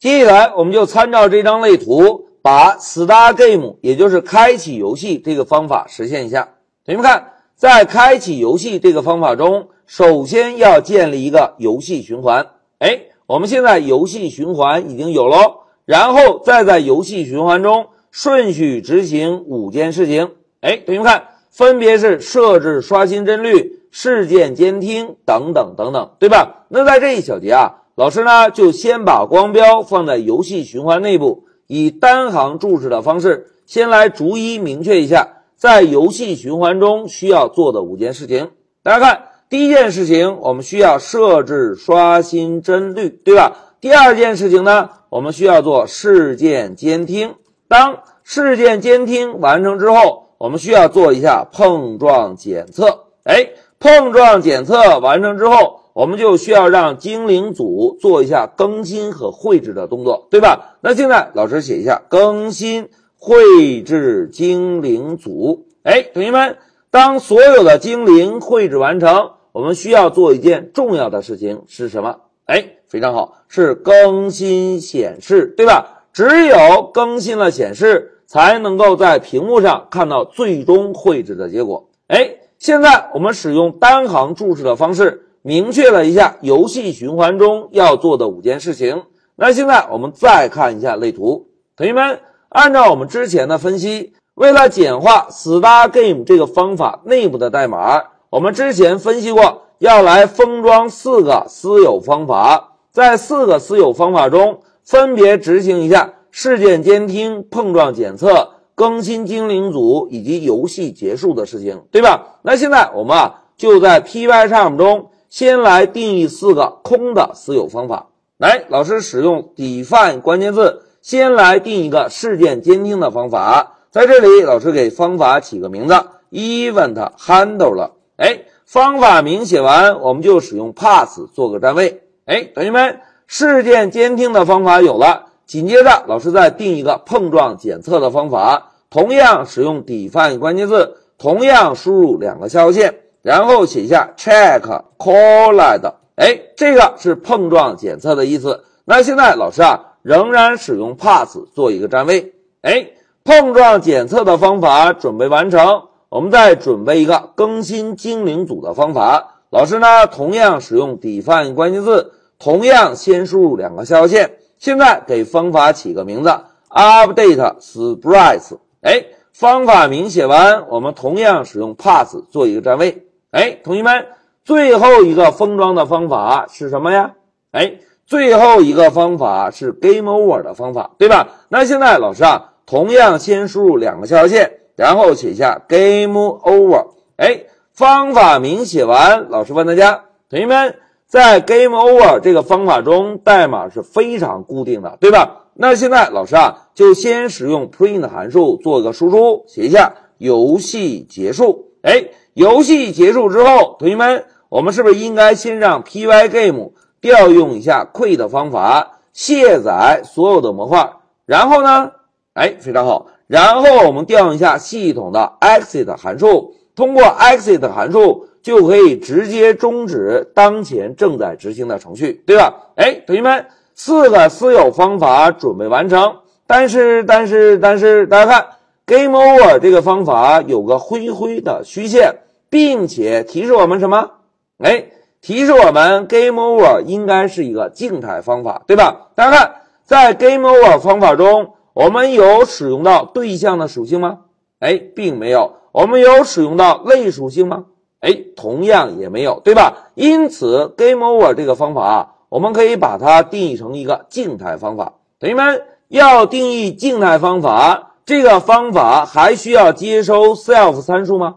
接下来，我们就参照这张类图，把 Start Game，也就是开启游戏这个方法实现一下。同学们看，在开启游戏这个方法中，首先要建立一个游戏循环。哎，我们现在游戏循环已经有喽，然后再在游戏循环中顺序执行五件事情。哎，同学们看，分别是设置刷新帧率、事件监听等等等等，对吧？那在这一小节啊。老师呢，就先把光标放在游戏循环内部，以单行注释的方式，先来逐一明确一下在游戏循环中需要做的五件事情。大家看，第一件事情，我们需要设置刷新帧率，对吧？第二件事情呢，我们需要做事件监听。当事件监听完成之后，我们需要做一下碰撞检测。哎，碰撞检测完成之后。我们就需要让精灵组做一下更新和绘制的动作，对吧？那现在老师写一下更新绘制精灵组。哎，同学们，当所有的精灵绘制完成，我们需要做一件重要的事情是什么？哎，非常好，是更新显示，对吧？只有更新了显示，才能够在屏幕上看到最终绘制的结果。哎，现在我们使用单行注释的方式。明确了一下游戏循环中要做的五件事情。那现在我们再看一下类图，同学们，按照我们之前的分析，为了简化 StarGame 这个方法内部的代码，我们之前分析过，要来封装四个私有方法，在四个私有方法中分别执行一下事件监听、碰撞检测、更新精灵组以及游戏结束的事情，对吧？那现在我们啊就在 Pycharm 中。先来定义四个空的私有方法。来，老师使用 define 关键字，先来定一个事件监听的方法。在这里，老师给方法起个名字，event handler。哎，方法名写完，我们就使用 pass 做个占位。哎，同学们，事件监听的方法有了。紧接着，老师再定一个碰撞检测的方法，同样使用 define 关键字，同样输入两个下划线。然后写下 check collide，哎，这个是碰撞检测的意思。那现在老师啊，仍然使用 pass 做一个占位。哎，碰撞检测的方法准备完成，我们再准备一个更新精灵组的方法。老师呢，同样使用 define 关键字，同样先输入两个下划线。现在给方法起个名字，update sprites。哎，方法名写完，我们同样使用 pass 做一个占位。哎，同学们，最后一个封装的方法是什么呀？哎，最后一个方法是 Game Over 的方法，对吧？那现在老师啊，同样先输入两个下划线，然后写下 Game Over。哎，方法名写完，老师问大家，同学们，在 Game Over 这个方法中，代码是非常固定的，对吧？那现在老师啊，就先使用 Print 函数做个输出，写一下游戏结束。哎。游戏结束之后，同学们，我们是不是应该先让 Pygame 调用一下 Quit 方法卸载所有的模块？然后呢？哎，非常好。然后我们调用一下系统的 Exit 函数，通过 Exit 函数就可以直接终止当前正在执行的程序，对吧？哎，同学们，四个私有方法准备完成。但是，但是，但是，大家看。Game Over 这个方法有个灰灰的虚线，并且提示我们什么？哎，提示我们 Game Over 应该是一个静态方法，对吧？大家看，在 Game Over 方法中，我们有使用到对象的属性吗？哎，并没有。我们有使用到类属性吗？哎，同样也没有，对吧？因此，Game Over 这个方法啊，我们可以把它定义成一个静态方法。同学们要定义静态方法。这个方法还需要接收 self 参数吗？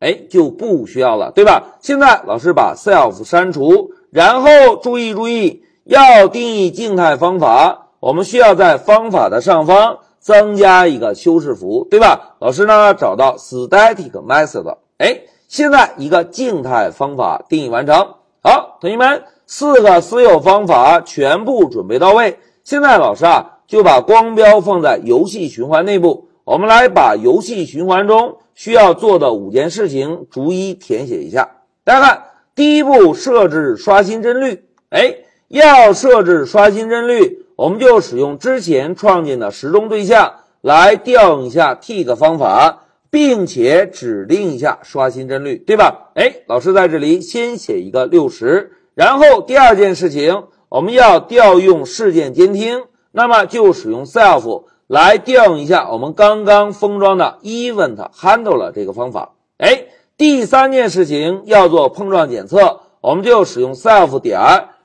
哎，就不需要了，对吧？现在老师把 self 删除，然后注意注意，要定义静态方法，我们需要在方法的上方增加一个修饰符，对吧？老师呢找到 static method，哎，现在一个静态方法定义完成。好，同学们，四个私有方法全部准备到位。现在老师啊。就把光标放在游戏循环内部，我们来把游戏循环中需要做的五件事情逐一填写一下。大家看，第一步设置刷新帧率。哎，要设置刷新帧率，我们就使用之前创建的时钟对象来调用一下 tick 方法，并且指定一下刷新帧率，对吧？哎，老师在这里先写一个六十，然后第二件事情，我们要调用事件监听，那么就使用 self 来调用一下我们刚刚封装的 event handler 这个方法。哎，第三件事情要做碰撞检测，我们就使用 self 点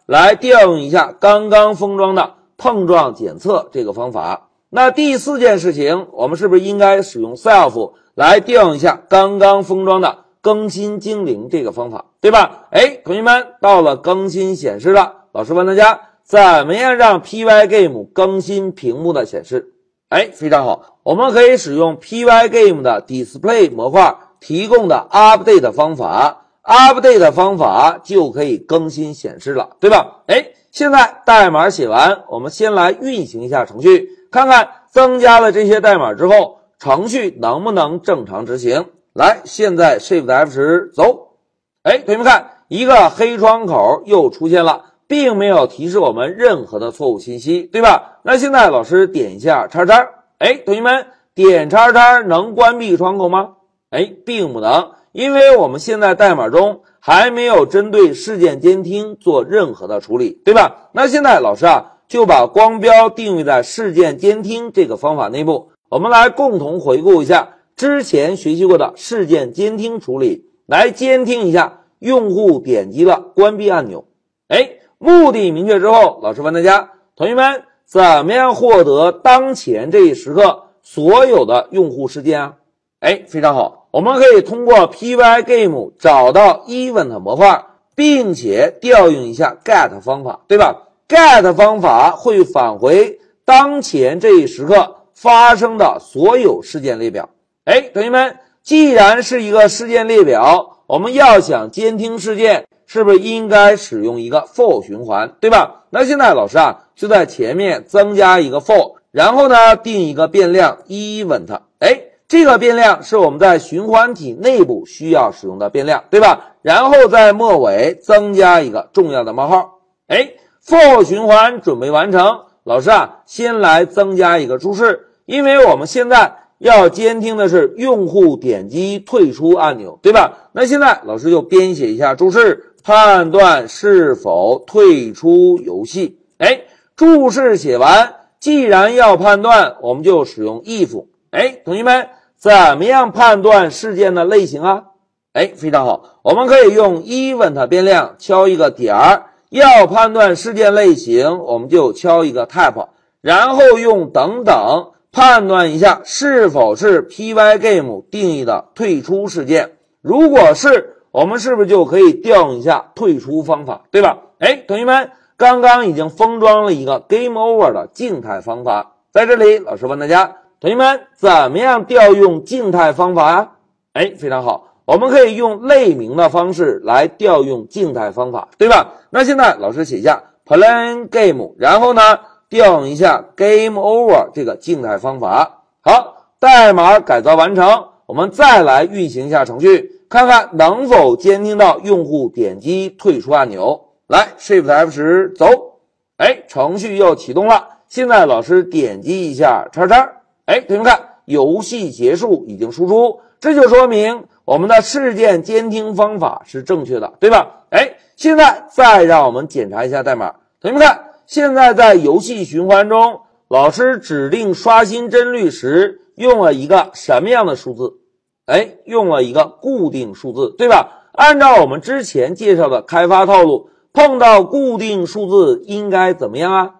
来调用一下刚刚封装的碰撞检测这个方法。那第四件事情，我们是不是应该使用 self 来调用一下刚刚封装的更新精灵这个方法，对吧？哎，同学们，到了更新显示了，老师问大家怎么样让 Pygame 更新屏幕的显示？哎，非常好，我们可以使用 Pygame 的 Display 模块提供的 Update 方法，Update 方法就可以更新显示了，对吧？哎，现在代码写完，我们先来运行一下程序。看看增加了这些代码之后，程序能不能正常执行？来，现在 Shift F 十走。哎，同学们看，一个黑窗口又出现了，并没有提示我们任何的错误信息，对吧？那现在老师点一下叉叉。哎，同学们点叉叉能关闭窗口吗？哎，并不能，因为我们现在代码中还没有针对事件监听做任何的处理，对吧？那现在老师啊。就把光标定位在事件监听这个方法内部。我们来共同回顾一下之前学习过的事件监听处理，来监听一下用户点击了关闭按钮。哎，目的明确之后，老师问大家，同学们怎么样获得当前这一时刻所有的用户事件啊？哎，非常好，我们可以通过 Pygame 找到 Event 模块，并且调用一下 Get 方法，对吧？get 方法会返回当前这一时刻发生的所有事件列表。哎，同学们，既然是一个事件列表，我们要想监听事件，是不是应该使用一个 for 循环，对吧？那现在老师啊，就在前面增加一个 for，然后呢，定一个变量 event。哎，这个变量是我们在循环体内部需要使用的变量，对吧？然后在末尾增加一个重要的冒号。哎。for 循环准备完成，老师啊，先来增加一个注释，因为我们现在要监听的是用户点击退出按钮，对吧？那现在老师就编写一下注释，判断是否退出游戏。哎，注释写完，既然要判断，我们就使用 if。哎，同学们，怎么样判断事件的类型啊？哎，非常好，我们可以用 event 变量敲一个点儿。要判断事件类型，我们就敲一个 type，然后用等等判断一下是否是 Pygame 定义的退出事件。如果是，我们是不是就可以调用一下退出方法，对吧？哎，同学们，刚刚已经封装了一个 Game Over 的静态方法，在这里，老师问大家，同学们怎么样调用静态方法啊？哎，非常好。我们可以用类名的方式来调用静态方法，对吧？那现在老师写一下 plan game，然后呢调用一下 game over 这个静态方法。好，代码改造完成，我们再来运行一下程序，看看能否监听到用户点击退出按钮。来，Shift F 十走，哎，程序又启动了。现在老师点击一下叉叉，哎，同学们看，游戏结束已经输出，这就说明。我们的事件监听方法是正确的，对吧？哎，现在再让我们检查一下代码。同学们看，现在在游戏循环中，老师指定刷新帧率时用了一个什么样的数字？哎，用了一个固定数字，对吧？按照我们之前介绍的开发套路，碰到固定数字应该怎么样啊？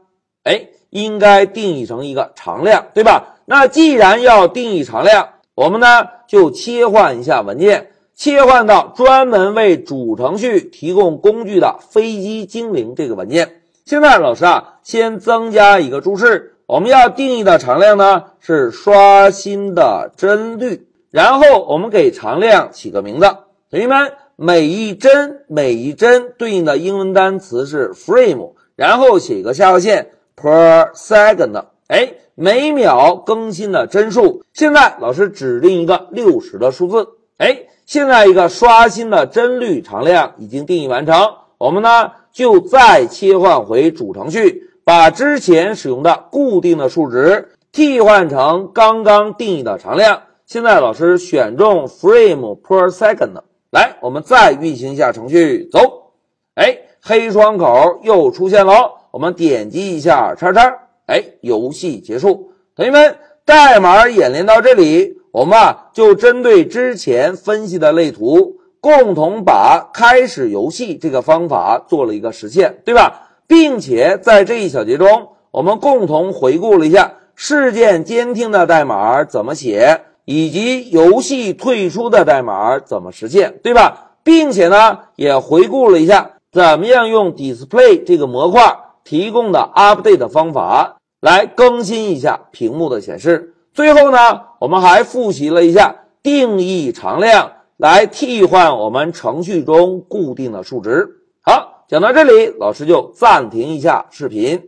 哎，应该定义成一个常量，对吧？那既然要定义常量，我们呢？就切换一下文件，切换到专门为主程序提供工具的飞机精灵这个文件。现在老师啊，先增加一个注释，我们要定义的常量呢是刷新的帧率，然后我们给常量起个名字。同学们，每一帧每一帧对应的英文单词是 frame，然后写一个下划线 per second。哎。每秒更新的帧数，现在老师指定一个六十的数字。哎，现在一个刷新的帧率常量已经定义完成。我们呢就再切换回主程序，把之前使用的固定的数值替换成刚刚定义的常量。现在老师选中 frame per second。来，我们再运行一下程序，走。哎，黑窗口又出现了，我们点击一下叉叉，哎，游戏结束。同学们，代码演练到这里，我们啊就针对之前分析的类图，共同把开始游戏这个方法做了一个实现，对吧？并且在这一小节中，我们共同回顾了一下事件监听的代码怎么写。以及游戏退出的代码怎么实现，对吧？并且呢，也回顾了一下怎么样用 display 这个模块提供的 update 方法来更新一下屏幕的显示。最后呢，我们还复习了一下定义常量来替换我们程序中固定的数值。好，讲到这里，老师就暂停一下视频。